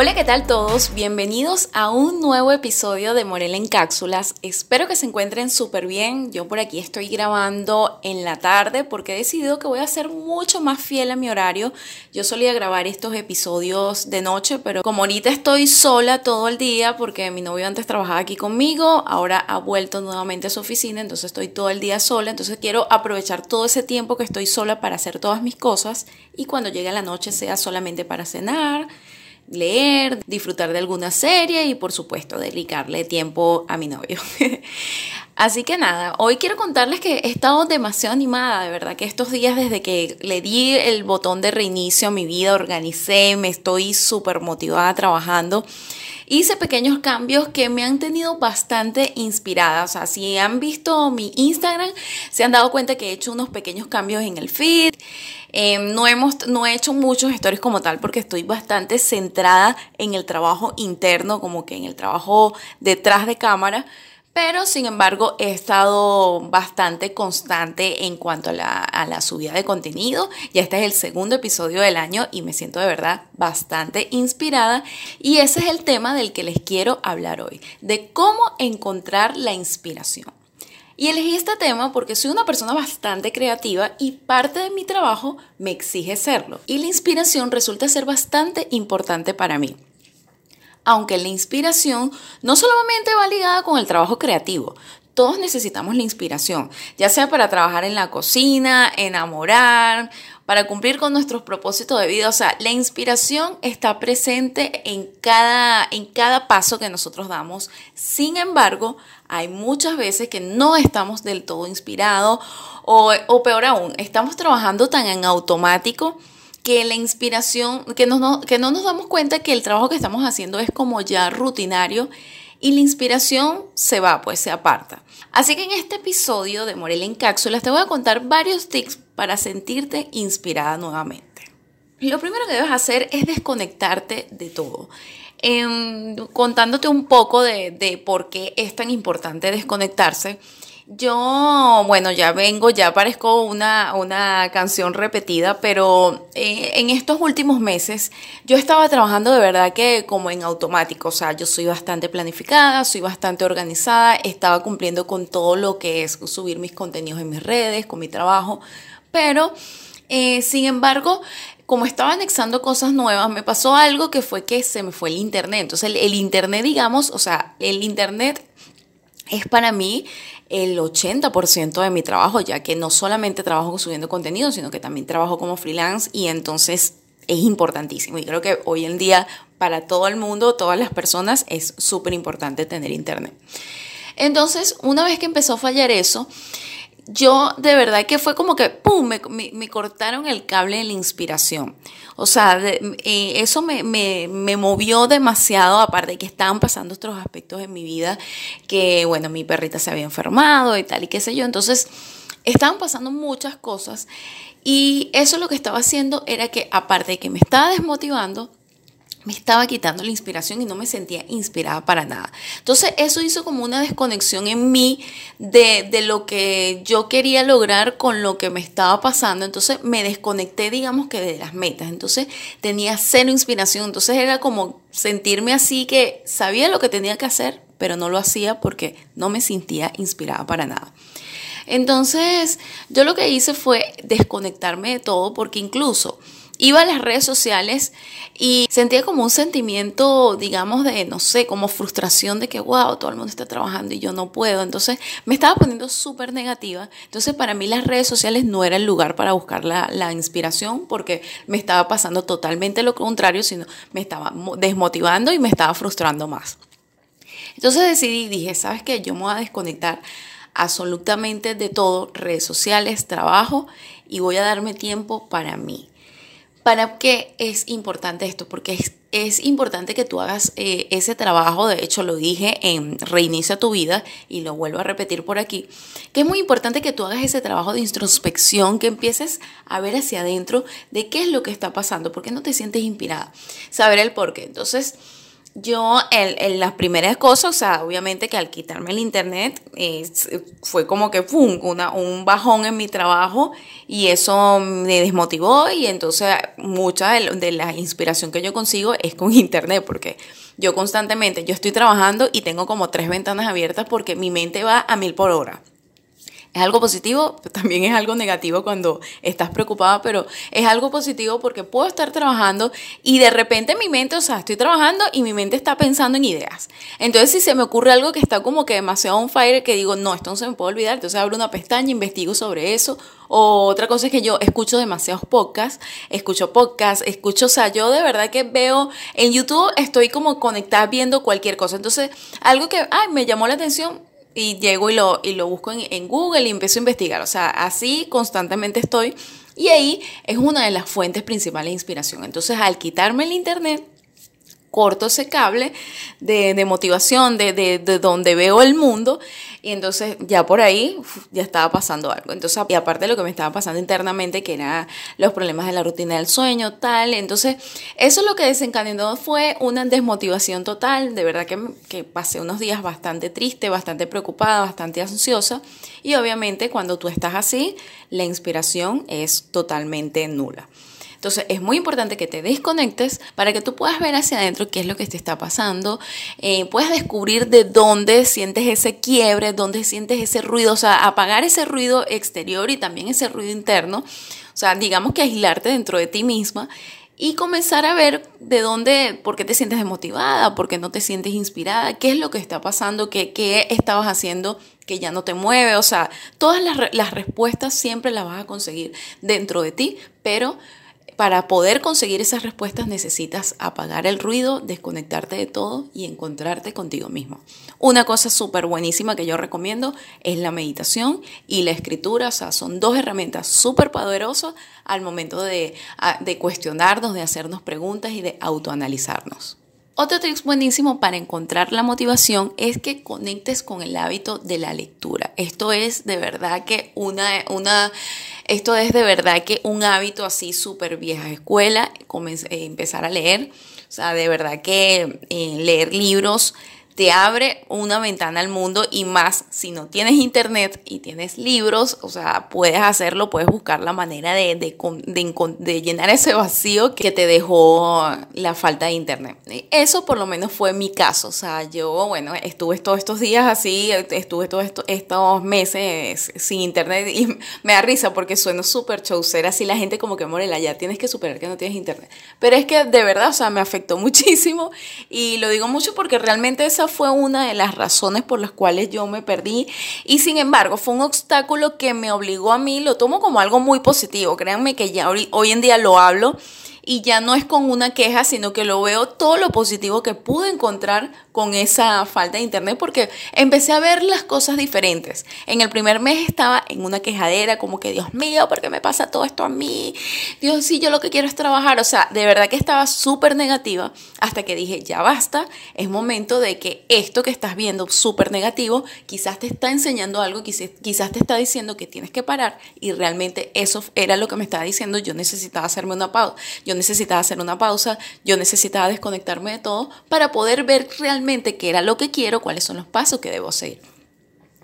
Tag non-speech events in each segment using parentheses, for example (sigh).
Hola, ¿qué tal todos? Bienvenidos a un nuevo episodio de Morel en Cápsulas. Espero que se encuentren súper bien. Yo por aquí estoy grabando en la tarde porque he decidido que voy a ser mucho más fiel a mi horario. Yo solía grabar estos episodios de noche, pero como ahorita estoy sola todo el día porque mi novio antes trabajaba aquí conmigo, ahora ha vuelto nuevamente a su oficina, entonces estoy todo el día sola. Entonces quiero aprovechar todo ese tiempo que estoy sola para hacer todas mis cosas y cuando llegue la noche sea solamente para cenar leer, disfrutar de alguna serie y por supuesto dedicarle tiempo a mi novio. (laughs) Así que nada, hoy quiero contarles que he estado demasiado animada, de verdad que estos días desde que le di el botón de reinicio a mi vida, organicé, me estoy súper motivada trabajando. Hice pequeños cambios que me han tenido bastante inspirada. O sea, si han visto mi Instagram, se han dado cuenta que he hecho unos pequeños cambios en el feed. Em, no, hemos, no he hecho muchos stories como tal porque estoy bastante centrada en el trabajo interno, como que en el trabajo detrás de cámara. Pero sin embargo he estado bastante constante en cuanto a la, a subida de contenido. Ya este es el segundo episodio del año y me siento de verdad bastante inspirada. Y ese es el tema del que les quiero hablar hoy, de cómo encontrar la inspiración. Y elegí este tema porque soy una persona bastante creativa y parte de mi trabajo me exige serlo. Y la inspiración resulta ser bastante importante para mí. Aunque la inspiración no solamente va ligada con el trabajo creativo, todos necesitamos la inspiración, ya sea para trabajar en la cocina, enamorar, para cumplir con nuestros propósitos de vida. O sea, la inspiración está presente en cada, en cada paso que nosotros damos. Sin embargo, hay muchas veces que no estamos del todo inspirados o, o peor aún, estamos trabajando tan en automático que la inspiración, que, no, que no nos damos cuenta que el trabajo que estamos haciendo es como ya rutinario y la inspiración se va, pues se aparta. Así que en este episodio de Morel en Cápsulas te voy a contar varios tips para sentirte inspirada nuevamente. Lo primero que debes hacer es desconectarte de todo. Em, contándote un poco de, de por qué es tan importante desconectarse. Yo, bueno, ya vengo, ya parezco una, una canción repetida, pero eh, en estos últimos meses yo estaba trabajando de verdad que como en automático, o sea, yo soy bastante planificada, soy bastante organizada, estaba cumpliendo con todo lo que es subir mis contenidos en mis redes, con mi trabajo, pero eh, sin embargo, como estaba anexando cosas nuevas, me pasó algo que fue que se me fue el internet. Entonces, el, el internet, digamos, o sea, el internet es para mí el 80% de mi trabajo, ya que no solamente trabajo subiendo contenido, sino que también trabajo como freelance y entonces es importantísimo. Y creo que hoy en día para todo el mundo, todas las personas, es súper importante tener internet. Entonces, una vez que empezó a fallar eso, yo de verdad que fue como que, ¡pum!, me, cortaron el cable de la inspiración. O sea, eh, eso me, me, movió demasiado, aparte de que estaban pasando otros aspectos en mi vida, que bueno, mi perrita se había enfermado y tal y qué sé yo. Entonces, estaban pasando muchas cosas y eso lo que estaba haciendo era que, aparte de que me estaba desmotivando, me estaba quitando la inspiración y no me sentía inspirada para nada. Entonces eso hizo como una desconexión en mí de, de, lo que yo quería lograr con lo que me estaba pasando. Entonces me desconecté, digamos que de las metas. Entonces tenía cero inspiración. Entonces era como sentirme así que sabía lo que tenía que hacer, pero no lo hacía porque no me sentía inspirada para nada. Entonces yo lo que hice fue desconectarme de todo porque incluso iba a las redes sociales y sentía como un sentimiento, digamos, de, no sé, como frustración de que, wow, todo el mundo está trabajando y yo no puedo. Entonces me estaba poniendo súper negativa. Entonces para mí las redes sociales no era el lugar para buscar la, inspiración porque me estaba pasando totalmente lo contrario, sino me estaba desmotivando y me estaba frustrando más. Entonces decidí, dije, ¿sabes qué? Yo me voy a desconectar absolutamente de todo, redes sociales, trabajo, y voy a darme tiempo para mí ¿Para qué es importante esto? Porque es, es importante que tú hagas eh, ese trabajo, de hecho lo dije en Reinicia tu vida y lo vuelvo a repetir por aquí, que es muy importante que tú hagas ese trabajo de introspección, que empieces a ver hacia adentro de qué es lo que está pasando, por qué no te sientes inspirada, saber el por qué. Entonces, yo, en, las primeras cosas, o sea, obviamente que al quitarme el internet fue como que ¡pum! Un bajón en mi trabajo y eso me desmotivó y entonces mucha de, de, la inspiración que yo consigo es con (laughs) internet porque yo constantemente, yo estoy trabajando y tengo como tres ventanas abiertas porque mi mente va a mil por hora. Es algo positivo, también es algo negativo cuando estás preocupada, pero es algo positivo porque puedo estar trabajando y de repente mi mente, o sea, estoy trabajando y mi mente está pensando en ideas. Entonces, si se me ocurre algo que está como que demasiado on fire, que digo, no, esto no se me puede olvidar, entonces abro una pestaña, investigo sobre eso. O otra cosa es que yo escucho demasiados podcasts, escucho podcasts, escucho, o sea, yo de verdad que veo en YouTube, estoy como conectada viendo cualquier cosa. Entonces, algo que, ay, me llamó la atención, y llego y lo, y lo busco en, en, Google y empiezo a investigar. O sea, así constantemente estoy. Y ahí es una de las fuentes principales de inspiración. Entonces, al quitarme el Internet, corto ese cable de, motivación, de, de, donde veo el mundo, y entonces ya por ahí ya estaba pasando algo. Entonces, y aparte de lo que me estaba pasando internamente, que eran los problemas de la rutina del sueño, tal, entonces eso lo que desencadenó fue una desmotivación total, de verdad que, que pasé unos días bastante triste, bastante preocupada, bastante ansiosa, y obviamente cuando tú estás así, la inspiración es totalmente nula. Entonces es muy importante que te desconectes para que tú puedas ver hacia adentro qué es lo que te está pasando, eh, puedas descubrir de dónde sientes ese quiebre, dónde sientes ese ruido, o sea, apagar ese ruido exterior y también ese ruido interno, o sea, digamos que aislarte dentro de ti misma y comenzar a ver de dónde, por qué te sientes desmotivada, por qué no te sientes inspirada, qué es lo que está pasando, qué, qué estabas haciendo que ya no te mueve, o sea, todas las, las respuestas siempre las vas a conseguir dentro de ti, pero para poder conseguir esas respuestas necesitas apagar el ruido, desconectarte de todo y encontrarte contigo mismo. Una cosa súper buenísima que yo recomiendo es la meditación y la escritura. O sea, son dos herramientas súper poderosas al momento de, de cuestionarnos, de hacernos preguntas y de autoanalizarnos. Otro tip buenísimo para encontrar la motivación es que conectes con el hábito de la lectura. Esto es de verdad que una, una esto es de verdad que un hábito así súper vieja escuela, eh, empezar a leer. O sea, de verdad que eh, leer libros te abre una ventana al mundo y más si no tienes internet y tienes libros, o sea, puedes hacerlo, puedes buscar la manera de, de, llenar ese vacío que te dejó la falta de internet. Eso por lo menos fue mi caso, o sea, yo, bueno, estuve todos estos días así, estuve todos estos, estos meses sin internet y (laughs) me da risa porque sueno súper chaucera, así la gente como que, Morela, ya tienes que superar que no tienes internet. Pero es que de verdad, o sea, me afectó (laughs) muchísimo y lo digo mucho porque realmente esa fue una de las razones por las cuales yo me perdí. Y sin embargo fue un obstáculo que me obligó a mí, lo tomo como algo muy positivo, créanme que ya hoy, hoy en día lo hablo y ya no es con una queja, sino que lo veo todo lo positivo que pude encontrar con esa falta de internet porque empecé a ver las cosas diferentes. En el primer mes estaba en una quejadera como que Dios mío, ¿por qué me pasa todo esto a mí? Dios, sí, yo lo que quiero es trabajar. O sea, de verdad que estaba súper negativa hasta que dije, ya basta, es momento de que esto que estás viendo súper negativo quizás te está enseñando algo, quizás te está diciendo que tienes que parar y realmente eso era lo que me estaba diciendo. Yo necesitaba hacerme una pausa, yo necesitaba hacer una pausa, yo necesitaba desconectarme de todo para poder ver realmente qué era lo que quiero, cuáles son los pasos que debo seguir.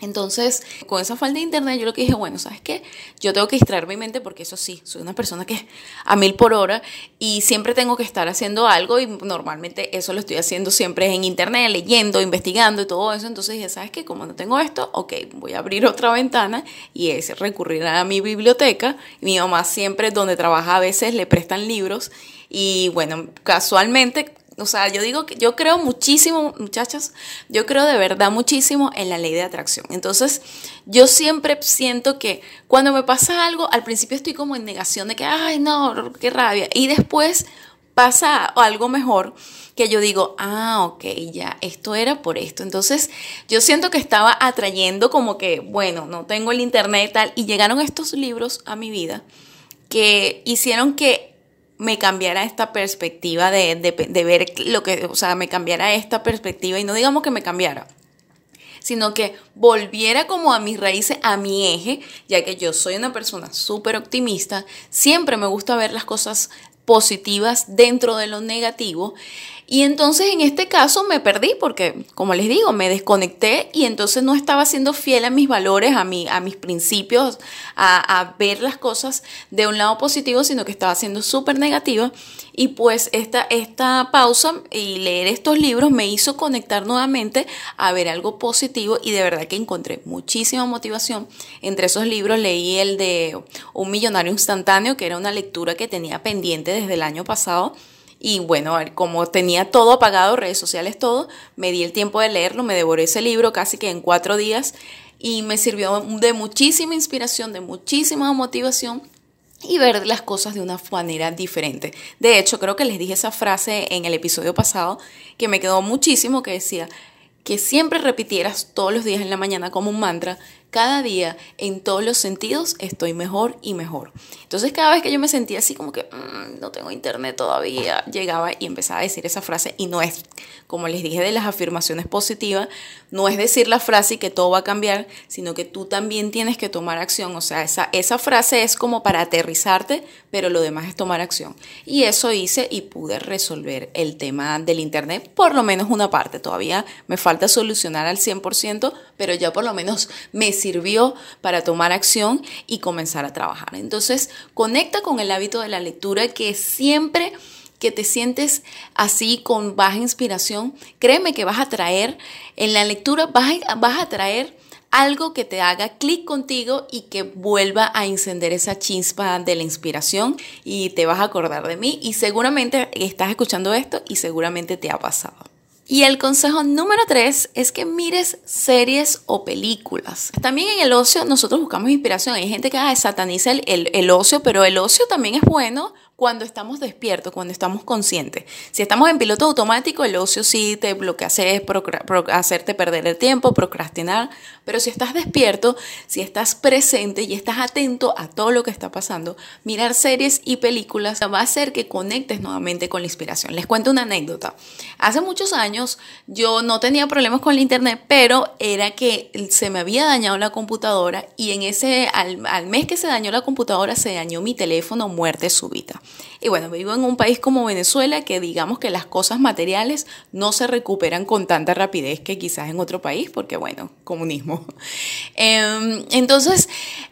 Entonces, con esa falta de internet, yo lo que dije, bueno, ¿sabes qué? Yo tengo que distraer mi mente porque eso sí, soy una persona que es a mil por hora y siempre tengo que estar haciendo algo y normalmente eso lo estoy haciendo siempre en internet, leyendo, investigando y todo eso. Entonces dije, ¿sabes qué? Como no tengo esto, ok, voy a abrir otra ventana y es recurrir a mi biblioteca. Mi mamá siempre donde trabaja a veces le prestan libros y bueno, casualmente o sea, yo digo que yo creo muchísimo, muchachas, yo creo de verdad muchísimo en la ley de atracción. Entonces, yo siempre siento que cuando me pasa algo, al principio estoy como en negación de que, ay, no, qué rabia. Y después pasa algo mejor que yo digo, ah, ok, ya, esto era por esto. Entonces, yo siento que estaba atrayendo como que, bueno, no tengo el internet y tal, y llegaron estos libros a mi vida que hicieron que me cambiara esta perspectiva de, de, ver lo que, o sea, me cambiara esta perspectiva y no digamos que me cambiara, sino que volviera como a mis raíces, a mi eje, ya que yo soy una persona súper optimista, siempre me gusta ver las cosas positivas dentro de lo negativo y entonces en este caso me perdí porque, como les digo, me desconecté y entonces no estaba siendo fiel a mis valores, a, mi, a mis principios, a, ver las cosas de un lado positivo, sino que estaba siendo súper negativa. Y pues esta, esta pausa y leer estos libros me hizo conectar nuevamente a ver algo positivo y de verdad que encontré muchísima motivación. Entre esos libros leí el de Un millonario instantáneo, que era una lectura que tenía pendiente desde el año pasado y bueno, como tenía todo apagado, redes sociales, todo, me di el tiempo de leerlo, me devoré ese libro casi que en cuatro días y me sirvió de muchísima inspiración, de muchísima motivación y ver las cosas de una manera diferente. De hecho, creo que les dije esa frase en el episodio pasado que me quedó muchísimo, que decía que siempre repitieras todos los días en la mañana como un mantra, cada día, en todos los sentidos, estoy mejor y mejor. Entonces cada vez que yo me sentía así como que mm, no tengo internet todavía, llegaba y empezaba a decir esa frase y no es, como les dije de las afirmaciones positivas, no es decir la frase y que todo va a cambiar, sino que tú también tienes que tomar acción. O sea, esa, esa frase es como para aterrizarte, pero lo demás es tomar acción. Y eso hice y pude resolver el tema del internet, por lo menos una parte. Todavía me falta solucionar al 100%, pero ya por lo menos me sirvió para tomar acción y comenzar a trabajar. Entonces, conecta con el hábito de la lectura que siempre que te sientes así con baja inspiración, créeme que vas a traer, en la lectura vas a, traer algo que te haga clic contigo y que vuelva a encender esa chispa de la inspiración y te vas a acordar de mí y seguramente estás escuchando esto y seguramente te ha pasado. Y el consejo número tres es que mires series o películas. También en el ocio nosotros buscamos inspiración. Hay gente que ah, sataniza el, el ocio, pero el ocio también es bueno cuando estamos despiertos, cuando estamos conscientes. Si estamos en piloto automático, el ocio sí te, lo que hace es hacerte perder el tiempo, procrastinar, pero si estás despierto, si estás presente y estás atento a todo lo que está pasando, mirar series y películas va a hacer que conectes nuevamente con la inspiración. Les cuento una anécdota. Hace muchos años yo no tenía problemas con el internet, pero era que se me había dañado la computadora y en ese al, al mes que se dañó la computadora se dañó mi teléfono muerte súbita. Y bueno, vivo en un país como Venezuela que digamos que las cosas materiales no se recuperan con tanta rapidez que quizás en otro país, porque bueno, comunismo. (laughs) Em, entonces,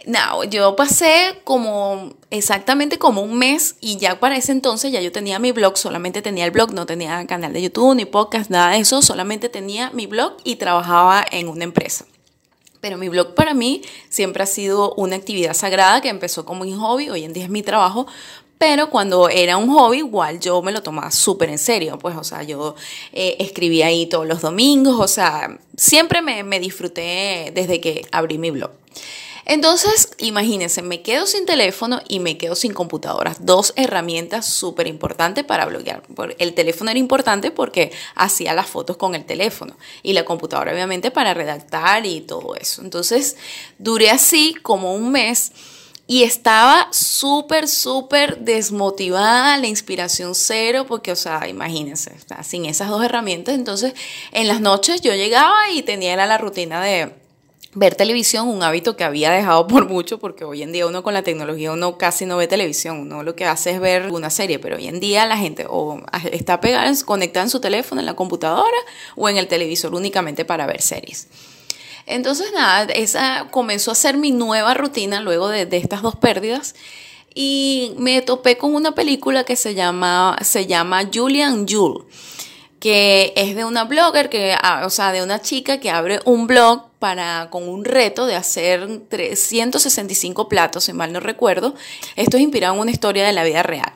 no, yo pasé como exactamente como un mes y ya para ese entonces ya yo tenía mi blog, solamente tenía el blog, no tenía canal de YouTube ni podcast, nada de eso, solamente tenía mi blog y trabajaba en una empresa. Pero mi blog para mí siempre ha sido una actividad sagrada que empezó como un hobby, hoy en día es mi trabajo, pero cuando era un hobby, igual yo me lo tomaba súper en serio, pues, o sea, yo eh, escribía ahí todos los domingos, o sea, siempre me, me disfruté desde que abrí mi blog. Entonces, imagínense, me quedo sin teléfono y me quedo sin computadoras. Dos herramientas súper importantes para bloguear. El teléfono era importante porque hacía las fotos con el teléfono y la computadora obviamente para redactar y todo eso. Entonces, duré así como un mes y estaba súper, súper desmotivada, la inspiración cero, porque, o sea, imagínense, sin esas dos herramientas. Entonces, en las noches yo llegaba y tenía la, rutina de ver televisión, un hábito que había dejado (laughs) por mucho, porque hoy en día uno con la tecnología uno casi no ve televisión, uno lo que hace es ver una serie, pero hoy en día la gente o está pegada, conectada en su teléfono, en la computadora o en el televisor únicamente para ver series. Entonces, nada, esa comenzó a ser mi nueva rutina luego de, estas dos pérdidas. Y me topé con una película que se llama, se llama Julian Jule, que es de una blogger, que, ah, o sea, de una chica que abre un blog para, con un reto de hacer 365 platos, si mal no recuerdo. Esto es una historia de la vida real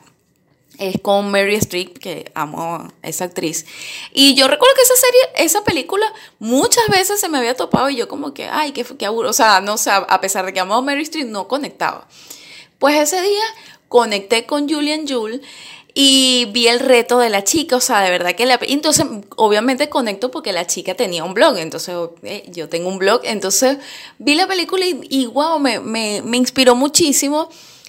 es con Mary Streep, que amo esa actriz. Y yo recuerdo que esa serie, esa película, muchas veces se me había topado y yo como que, ay, qué, qué aburro. O sea, no sé, a pesar de que amo a Mary Streep, no conectaba. Pues ese día conecté con Julian Jule y vi el reto de la chica, o sea, de verdad que la... Entonces, obviamente conecto porque la chica tenía un blog, entonces yo tengo un blog, entonces vi la película y, y wow, me, me, me inspiró muchísimo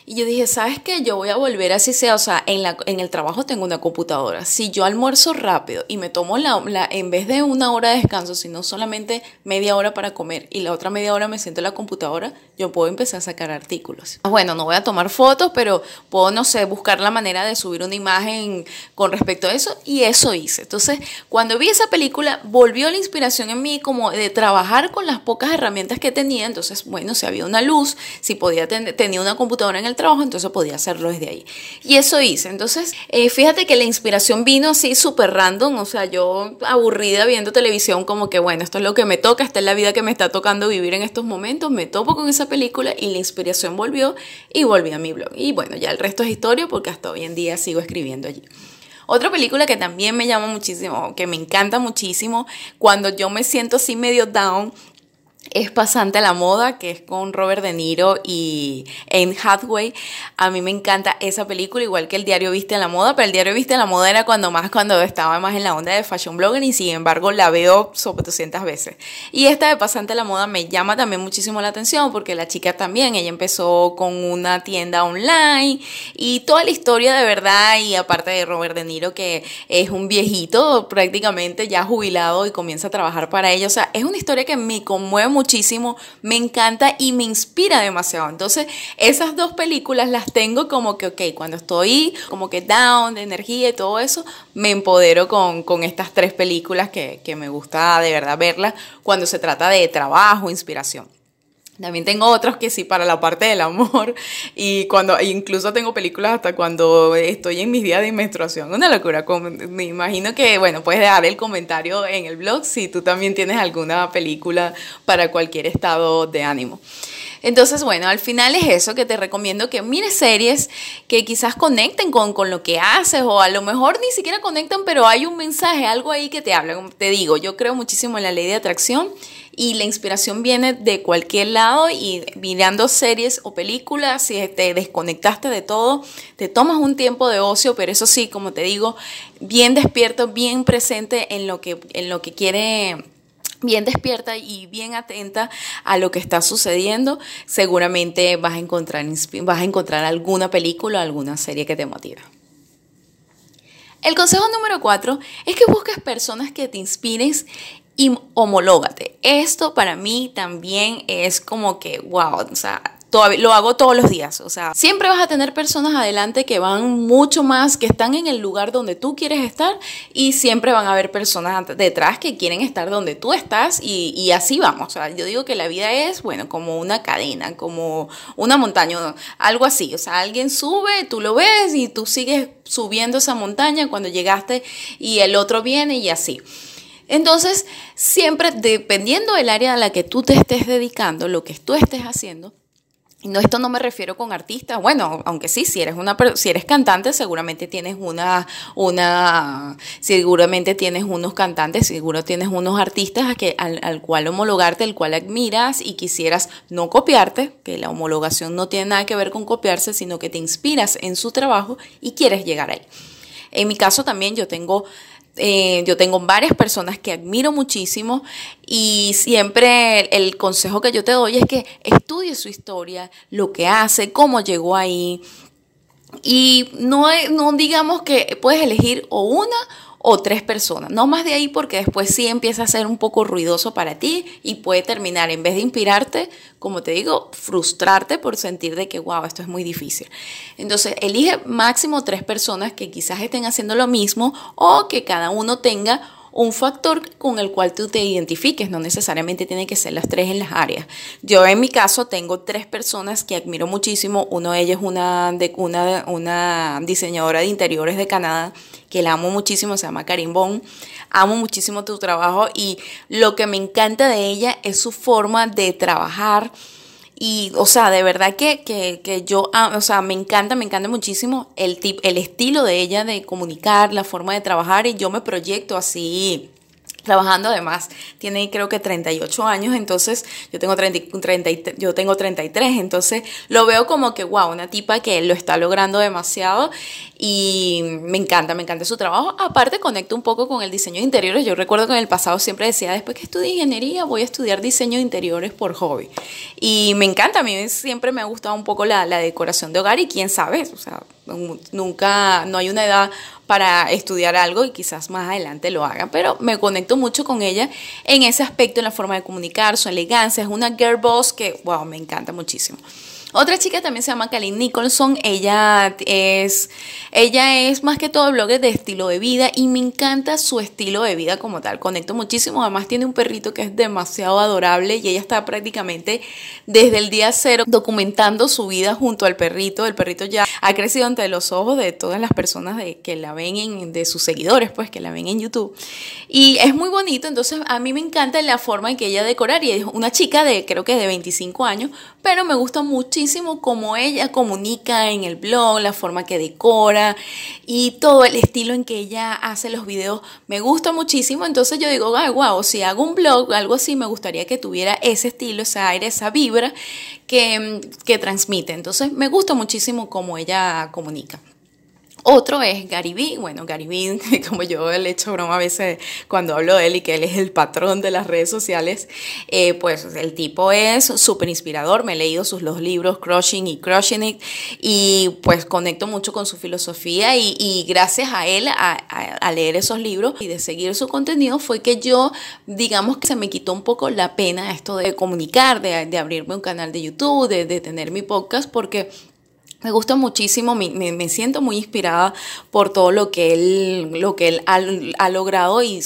Y yo dije, ¿sabes qué? Yo voy a volver así sea, o sea, en, la, en el trabajo tengo una computadora. Si yo almuerzo rápido y me tomo la, la, en vez de una hora de descanso, sino solamente media hora para comer y la otra media hora me siento en la computadora, yo puedo empezar a sacar artículos. Bueno, no voy a tomar fotos, pero puedo, no sé, buscar la manera de subir una imagen con respecto a eso y eso hice. Entonces, cuando vi esa película, volvió la inspiración en mí como de trabajar con las pocas herramientas que tenía. Entonces, bueno, si había una luz, si podía tenía una computadora en el trabajo, entonces podía hacerlo desde ahí. Y eso hice. Entonces, eh, fíjate que la inspiración vino así súper random, o sea, yo aburrida viendo televisión como que, bueno, esto es lo que me toca, esta es la vida que me está tocando vivir en estos momentos, me topo con esa película y la inspiración volvió y volví a mi blog. Y bueno, ya el resto es historia porque hasta hoy en día sigo escribiendo allí. Otra película que también me llama muchísimo, que me encanta muchísimo, cuando yo me siento así medio down, es Pasante a la Moda, que es con Robert De Niro y Anne Hathaway. A mí me encanta esa película, igual que el diario Viste a la Moda, pero el diario Viste a la Moda era cuando más cuando estaba más en la onda de fashion blogger y sin embargo la veo sobre 200 veces. Y esta de Pasante a la Moda me llama también muchísimo la atención porque la chica también, ella empezó con una tienda online y toda la historia de verdad y aparte de Robert De Niro que es un viejito prácticamente ya jubilado y comienza a trabajar para ella. O sea, es una historia que me conmueve muchísimo, me encanta y me inspira demasiado. Entonces, esas dos películas las tengo como que, ok, cuando estoy como que down de energía y todo eso, me empodero con, con estas tres películas que, que me gusta de verdad verlas cuando se trata de trabajo, inspiración. También tengo otros que sí para la parte del amor y cuando e incluso tengo películas hasta cuando estoy en mis días de menstruación. Una locura. Me imagino que, bueno, puedes dejar el comentario en el blog si tú también tienes alguna película para cualquier estado de ánimo. Entonces, bueno, al final es eso que te recomiendo que mires series que quizás conecten con, con, lo que haces o a lo mejor ni siquiera conectan, pero hay un mensaje, algo ahí que te habla. te digo, yo creo muchísimo en la ley de atracción y la inspiración viene de cualquier lado y mirando series o películas, si te desconectaste de todo, te tomas un tiempo de ocio, pero eso sí, como te digo, bien despierto, bien presente en lo que, en lo que quiere bien despierta y bien atenta a lo que está sucediendo, seguramente vas a encontrar, vas a encontrar alguna película o alguna serie que te motive. El consejo número cuatro es que busques personas que te inspiren y homológate. Esto para mí también es como que, wow, o sea, lo hago todos los días. O sea, siempre vas a tener personas adelante que van mucho más, que están en el lugar donde tú quieres estar y siempre van a haber personas detrás que quieren estar donde tú estás y, y así vamos. O sea, yo digo que la vida es, bueno, como una cadena, como una montaña, algo así. O sea, alguien sube, tú lo ves y tú sigues subiendo esa montaña cuando llegaste y el otro viene y así. Entonces, siempre dependiendo del área a la que tú te estés dedicando, lo que tú estés haciendo, no, esto no me refiero con artistas. Bueno, aunque sí, si eres una si eres cantante, seguramente tienes una, una, seguramente tienes unos cantantes, seguro tienes unos artistas a que, al, al cual homologarte, el cual admiras y quisieras no copiarte, que la homologación no tiene nada que ver con copiarse, sino que te inspiras en su trabajo y quieres llegar ahí. En mi caso también yo tengo eh, yo tengo varias personas que admiro muchísimo y siempre el, consejo que yo te doy es que estudies su historia, lo que hace, cómo llegó ahí. Y no, no digamos que puedes elegir o una o tres personas, no más de ahí porque después sí empieza a ser un poco ruidoso para ti y puede terminar, en vez de inspirarte, como te digo, frustrarte por sentir de que, wow, esto es muy difícil. Entonces, elige máximo tres personas que quizás estén haciendo lo mismo o que cada uno tenga un factor con el cual tú te identifiques, no necesariamente tiene que ser las tres en las áreas. Yo en mi caso tengo tres personas que admiro muchísimo, uno de ellas es una, de, una, una diseñadora de interiores de Canadá, que la amo muchísimo, se llama Karim Bon. Amo muchísimo tu trabajo y lo que me encanta de ella es su forma de trabajar y, o sea, de verdad que, que, que yo, o sea, me encanta, me encanta muchísimo el, tip, el estilo de ella de comunicar, la forma de trabajar y yo me proyecto así trabajando además tiene creo que 38 años entonces yo tengo 30, 30, yo tengo 33 entonces lo veo como que wow una tipa que lo está logrando demasiado y me encanta me encanta su trabajo. Aparte conecto un poco con el diseño de interiores. Yo recuerdo que en el pasado siempre decía después que estudie ingeniería voy a estudiar diseño de interiores por hobby y me encanta a mí siempre me ha gustado un poco la, la decoración de hogar y quién sabe o sea nunca no hay una edad para estudiar algo y quizás más adelante lo haga, pero me conecto mucho con ella en ese aspecto, en la forma de comunicar, su elegancia, es una girl boss que, wow, me encanta muchísimo. Otra chica también se llama Kalin Nicholson. Ella es, ella es más que todo blogger de estilo de vida y me encanta su estilo de vida como tal. Conecto muchísimo. Además tiene un perrito que es demasiado adorable y ella está prácticamente desde el día cero documentando su vida junto al perrito. El perrito ya ha crecido ante los ojos de todas las personas que la ven, en, de sus seguidores, pues que la ven en YouTube. Y es muy bonito. Entonces a mí me encanta la forma en que ella decorar y es una chica de creo que de 25 años, pero me gusta mucho muchísimo ella comunica en el blog, la forma que decora y todo el estilo en que ella hace los videos. Me gusta muchísimo. Entonces yo digo, ay, wow, si hago un blog, algo así, me gustaría que tuviera ese estilo, ese aire, esa vibra que, que transmite. Entonces me gusta muchísimo cómo ella comunica. Otro es Gary Vee. Bueno, Gary Vee, (laughs) como yo le echo broma a veces cuando hablo de él y que él es el patrón de las redes sociales, eh, pues el tipo es súper inspirador. Me he leído sus dos libros, Crushing y Crushing It, y pues conecto mucho con su filosofía y, gracias a él, a, leer esos libros y de seguir su contenido, fue que yo, digamos que se me quitó un poco la pena esto de comunicar, de, abrirme un canal de YouTube, de, de tener mi podcast, porque me gusta muchísimo, me, me, siento muy inspirada por todo lo que él, lo que él ha, ha logrado y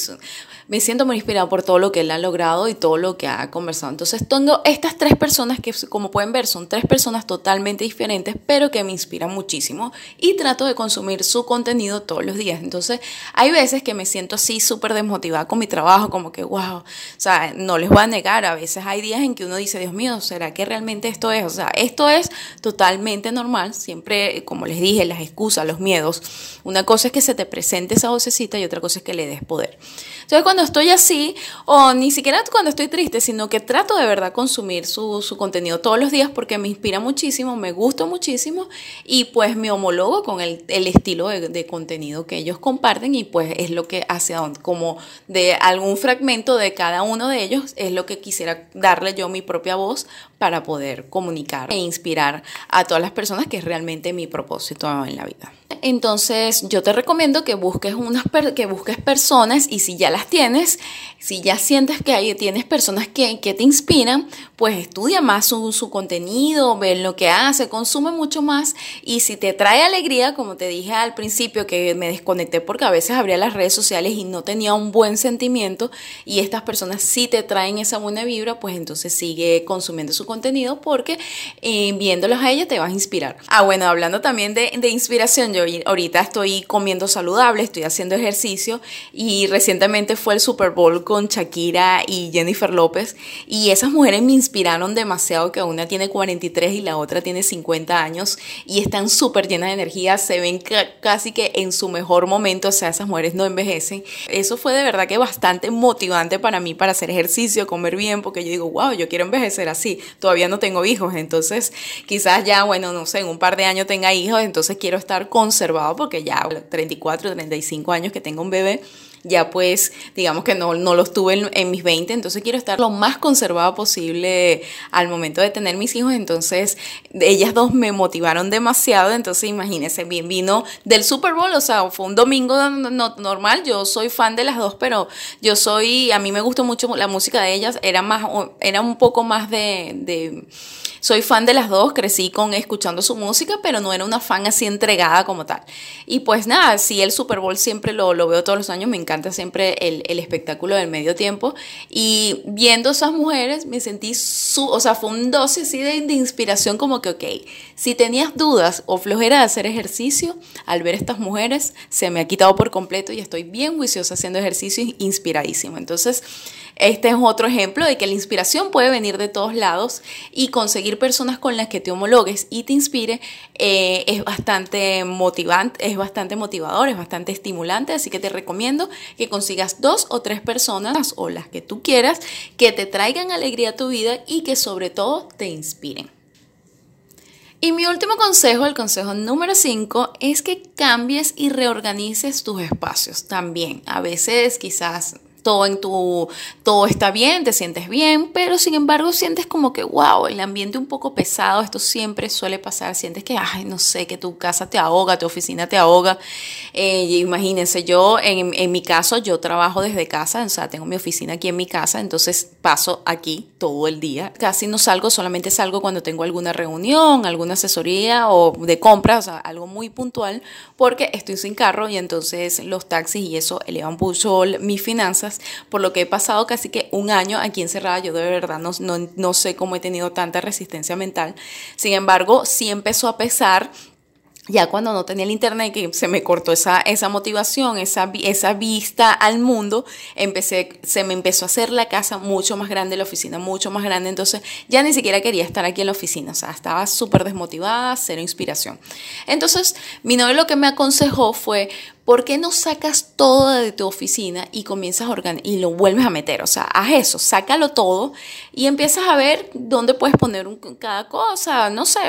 me siento muy inspirada por todo lo que él ha logrado y todo lo que ha conversado. Entonces tengo estas tres personas que, como pueden ver, son tres personas totalmente diferentes, pero que me inspiran muchísimo y trato de consumir su contenido todos los días. Entonces hay veces que me siento así súper desmotivada con mi trabajo, como que, wow, o sea, no les voy a negar, a veces hay días en que uno dice, Dios mío, ¿será que realmente esto es? O sea, esto es totalmente normal, siempre, como les dije, las excusas, los miedos. Una cosa es que se te presente esa vocecita y otra cosa es que le des poder. Entonces, cuando estoy así, o ni siquiera cuando estoy triste, sino que trato de verdad consumir su, su contenido todos los días porque me inspira muchísimo, me gusta muchísimo y pues me homologo con el, el estilo de, de, contenido que ellos comparten y pues es lo que hace como de algún fragmento de cada uno de ellos es lo que quisiera darle yo mi propia voz para poder comunicar e inspirar a todas las personas que es realmente mi propósito en la vida. Entonces yo te recomiendo que busques, unas que busques personas y si ya las tienes, si ya sientes que hay, tienes personas que, que te inspiran, pues estudia más su, su, contenido, ve lo que hace, consume mucho más y si te trae alegría, como te dije al principio que me desconecté porque a veces abría las redes sociales y no tenía un buen sentimiento y estas personas sí te traen esa buena vibra, pues entonces sigue consumiendo su contenido porque eh, viéndolos a ella te vas a inspirar. Ah, bueno, hablando también de, de inspiración, yo ahorita estoy comiendo saludable, estoy haciendo ejercicio y recientemente fue el Super Bowl con Shakira y Jennifer López y esas mujeres me inspiraron demasiado que una tiene 43 y la otra tiene 50 años y están súper llenas de energía, se ven casi que en su mejor momento, o sea, esas mujeres no envejecen. Eso fue de verdad que bastante motivante para mí para hacer ejercicio, comer bien, porque yo digo, wow, yo quiero envejecer así, todavía no tengo hijos, entonces quizás ya, bueno, no sé, en un par de años tenga hijos, entonces quiero estar conservado porque ya 34, 35 años que tengo un bebé ya pues digamos que no, no los tuve en, mis 20, entonces quiero estar lo más conservado posible al momento de tener mis hijos, entonces ellas dos me motivaron demasiado, entonces imagínense, bien vino del Super Bowl, o sea, fue un domingo normal, yo soy fan de las dos, pero yo soy, a mí me gustó mucho la música de ellas, era más, era un poco más de, de soy fan de las dos, crecí con escuchando su música, pero no era una fan así entregada como tal. Y pues nada, sí, el Super Bowl siempre lo, lo veo todos los años, me encanta siempre el, el, espectáculo del medio tiempo. Y viendo esas mujeres me sentí, su, o sea, fue un dosis así de, inspiración como que, ok, si tenías dudas o flojera de hacer ejercicio, al ver estas mujeres se me ha quitado por completo y estoy bien juiciosa haciendo ejercicio inspiradísimo. Entonces, este es otro ejemplo de que la inspiración puede venir de todos lados y conseguir personas con las que te homologues y te inspire eh, es bastante motivante, es bastante motivador, es bastante estimulante, así que te recomiendo que consigas dos o tres personas o las que tú quieras que te traigan alegría a tu vida y que sobre todo te inspiren. Y mi último consejo, el consejo número 5, es que cambies y reorganices tus espacios también. A veces quizás todo en tu, todo está bien, te sientes bien, pero sin embargo sientes como que, wow, el ambiente un poco pesado, esto siempre suele pasar, sientes que, ay, no sé, que tu casa te ahoga, tu oficina te ahoga. Eh, imagínense, yo, en, en mi caso, yo trabajo desde casa, o sea, tengo mi oficina aquí en mi casa, entonces paso aquí todo el día. Casi no salgo, solamente salgo cuando tengo alguna reunión, alguna asesoría o de compras, o sea, algo muy puntual, porque estoy sin carro y entonces los taxis y eso elevan mucho mis finanzas por lo que he pasado casi que un año aquí encerrada. Yo de verdad no, no, no sé cómo he tenido tanta resistencia mental. Sin embargo, sí empezó a pesar ya cuando no tenía el internet, que se me cortó esa, esa motivación, esa, esa vista al mundo, empecé, se me empezó a hacer la casa mucho más grande, la oficina mucho más grande, entonces ya ni siquiera quería estar aquí en la oficina, o sea, estaba súper desmotivada, cero inspiración. Entonces, mi novio lo que me aconsejó fue, ¿por qué no sacas todo de tu oficina y comienzas a y lo vuelves a meter? O sea, haz eso, sácalo todo y empiezas a ver dónde puedes poner cada cosa, no sé,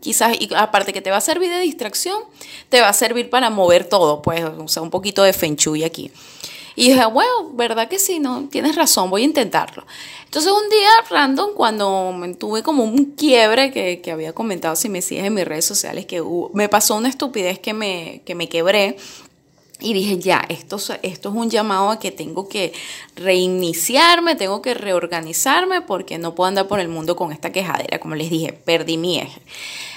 quizás, y aparte que te va a servir de distracción, te va a servir para mover todo, pues, o sea, un poquito de feng aquí. Y dije, bueno, ¿verdad que sí? No, tienes razón, voy a intentarlo. Entonces un día random, cuando tuve como un quiebre que, que había comentado, si me sigues en mis redes sociales, que me pasó una estupidez que me, que me quebré y dije, ya, esto, esto es un llamado a que tengo que reiniciarme, tengo que reorganizarme porque no puedo andar por el mundo con esta quejadera. Como les dije, perdí mi eje.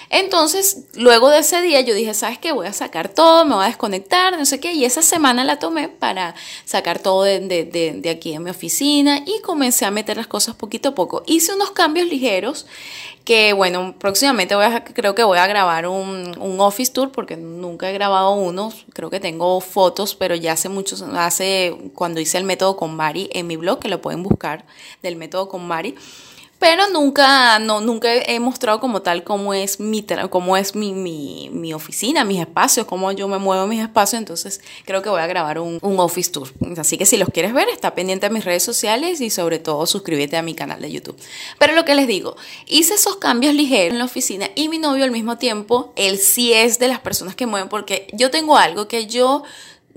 Entonces, luego de ese día yo dije, ¿sabes qué? Voy a sacar todo, me voy a desconectar, no sé qué. Y esa semana la tomé para sacar todo de, aquí en mi oficina y comencé a meter las cosas poquito a poco. Hice unos cambios ligeros que, bueno, próximamente voy a, creo que voy a grabar un, un office tour porque nunca he grabado uno. Creo que tengo fotos, pero ya hace muchos, hace cuando hice el método con Mari en mi blog, que lo pueden buscar del método con Mari pero nunca, no, nunca he mostrado como tal cómo es mi, cómo es mi, mi, mi, oficina, mis espacios, cómo yo me muevo en mis espacios, entonces creo que voy a grabar un, un, office tour. Así que si los quieres ver, está pendiente de mis redes sociales y sobre todo suscríbete a mi canal de YouTube. Pero lo que les digo, hice esos cambios ligeros en la oficina y mi novio al mismo tiempo, él sí es de las personas que mueven porque yo tengo algo que yo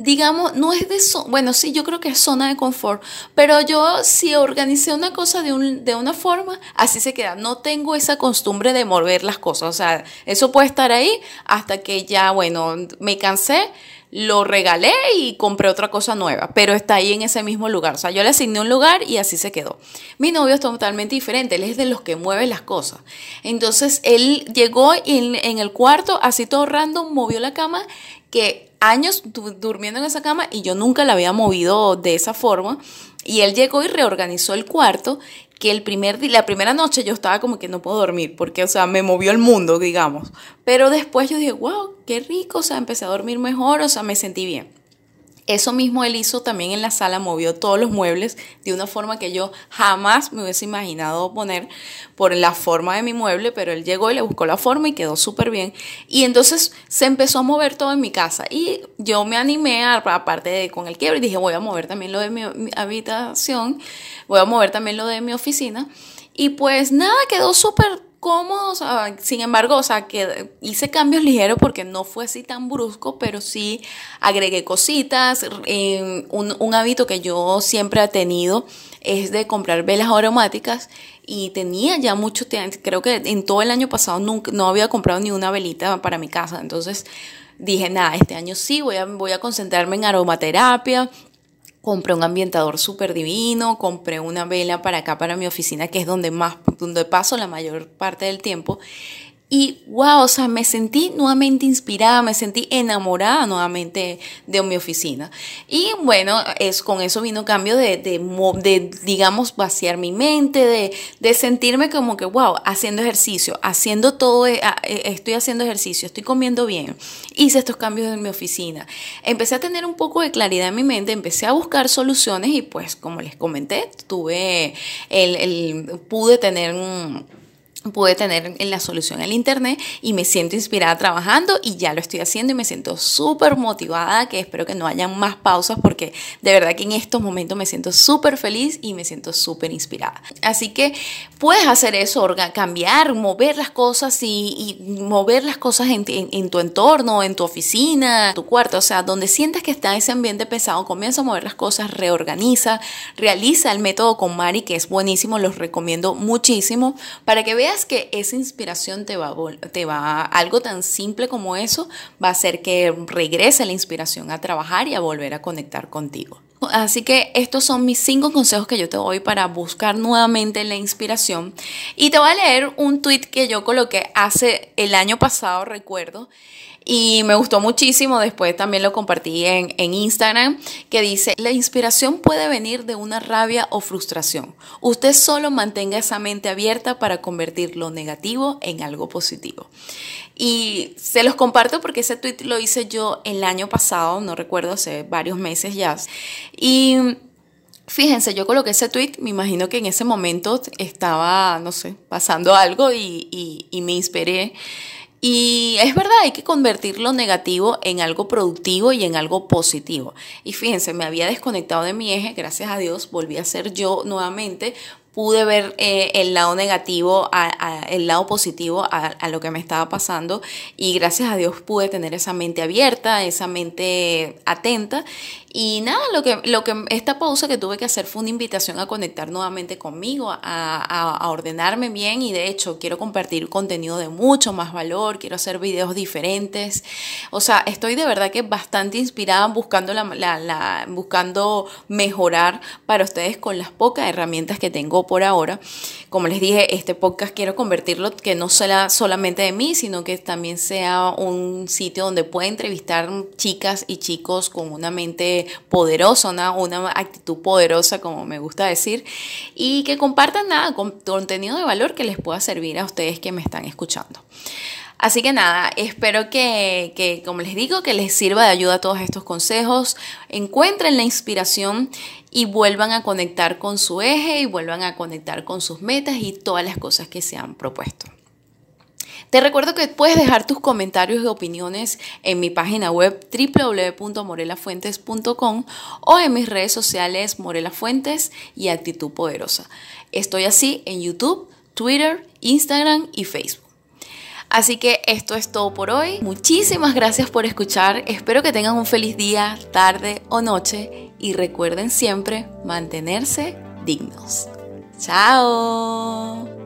digamos, no es de, bueno, sí, yo creo que es zona de confort, pero yo si organicé una cosa de, un, de una forma, así se queda. No tengo esa costumbre de mover las cosas, o sea, eso puede estar ahí hasta que ya, bueno, me cansé, lo regalé y compré otra cosa nueva, pero está ahí en ese mismo lugar. O sea, yo le asigné un lugar y así se quedó. Mi novio es totalmente diferente, él es de los que mueve las cosas. Entonces, él llegó en, en el cuarto, así todo random, movió la cama que años durmiendo en esa cama y yo nunca la había movido de esa forma. Y él llegó y reorganizó el cuarto, que el primer la primera noche yo estaba como que no puedo dormir, porque, o sea, me movió el mundo, digamos. Pero después yo dije, wow, qué rico, o sea, empecé a dormir mejor, o sea, me sentí bien. Eso mismo él hizo también en la sala, movió todos los muebles de una forma que yo jamás me hubiese imaginado poner por la forma de mi mueble, pero él llegó y le buscó la forma y quedó súper bien. Y entonces se empezó a mover todo en mi casa y yo me animé, aparte de con el quiebre, y dije voy a mover también lo de mi, habitación, voy a mover también lo de mi oficina. Y pues nada, quedó súper cómodo, sin embargo, o sea, que hice cambios ligeros porque no fue así tan brusco, pero sí agregué cositas. Eh, un, un, hábito que yo siempre he tenido es de comprar velas aromáticas y tenía ya mucho tiempo, creo que en todo el año pasado nunca, no había comprado ni una velita para mi casa, entonces dije, nada, este año sí, voy a, voy a concentrarme en aromaterapia compré un ambientador súper divino, compré una vela para acá, para mi oficina, que es donde más, donde paso la mayor parte del tiempo. Y wow, o sea, me sentí nuevamente inspirada, me sentí enamorada nuevamente de mi oficina. Y bueno, es, con eso vino cambio de, de, de digamos, vaciar mi mente, de, de, sentirme como que, wow, haciendo ejercicio, haciendo todo, eh, eh, estoy haciendo ejercicio, estoy comiendo bien. Hice estos cambios en mi oficina. Empecé a tener un poco de claridad en mi mente, empecé a buscar soluciones y pues, como les comenté, tuve el, el pude tener un pude tener en la solución al internet y me siento inspirada trabajando y ya lo estoy haciendo y me siento súper motivada que espero que no hayan más pausas porque de verdad que en estos momentos me siento súper feliz y me siento súper inspirada. Así que puedes hacer eso, cambiar, mover las cosas y, mover las cosas en, en, tu entorno, en tu oficina, tu cuarto, o sea, donde sientas que está ese ambiente pesado, comienza a mover las cosas, reorganiza, realiza el método con Mari que es buenísimo, los recomiendo muchísimo para que veas que esa inspiración te va, te va, algo tan simple como eso, va a hacer que regrese la inspiración a trabajar y a volver a conectar contigo. Así que estos son mis cinco consejos que yo te doy para buscar nuevamente la inspiración. Y te voy a leer un tweet que yo coloqué hace el año pasado, recuerdo, y me gustó muchísimo, después también lo compartí en, en Instagram, que dice, la inspiración puede venir de una rabia o frustración. Usted solo mantenga esa mente abierta para convertir lo negativo en algo positivo. Y se los comparto porque ese tweet lo hice yo el año pasado, no recuerdo, hace varios meses ya. Y Fíjense, yo coloqué ese tweet, me imagino que en ese momento estaba, no sé, pasando algo y, y, y me inspiré y es verdad, hay que convertir lo negativo en algo productivo y en algo positivo. Y fíjense, me había desconectado de mi eje, gracias a Dios, volví a ser yo nuevamente, pude ver eh, el lado negativo, el lado positivo a, lo que me estaba pasando y gracias a Dios pude tener esa mente abierta, esa mente atenta y nada, lo que, lo que esta pausa que tuve que hacer fue una invitación a conectar nuevamente conmigo, a, a, ordenarme bien y de hecho quiero compartir contenido de mucho más valor, quiero hacer videos diferentes. O sea, estoy de verdad que bastante inspirada buscando, la, la, buscando mejorar para ustedes con las pocas herramientas que tengo por ahora. Como les dije, este podcast quiero convertirlo que no sea solamente de mí, sino que también sea un sitio donde pueda entrevistar chicas y chicos con una mente poderosa, una, una actitud poderosa, como me gusta decir, y que compartan nada, con contenido de valor que les pueda servir a ustedes que me están escuchando. Así que nada, espero que, como les digo, que les sirva de ayuda todos estos consejos. Encuentren la inspiración y vuelvan a conectar con su eje y vuelvan a conectar con sus metas y todas las cosas que se han propuesto. Te recuerdo que puedes dejar tus comentarios y opiniones en mi página web www.morelafuentes.com o en mis redes sociales Morela Fuentes y Actitud Poderosa. Estoy así en YouTube, Twitter, Instagram y Facebook. Así que esto es todo por hoy. Muchísimas gracias por escuchar. Espero que tengan un feliz día, tarde o noche y recuerden siempre mantenerse dignos. Chao.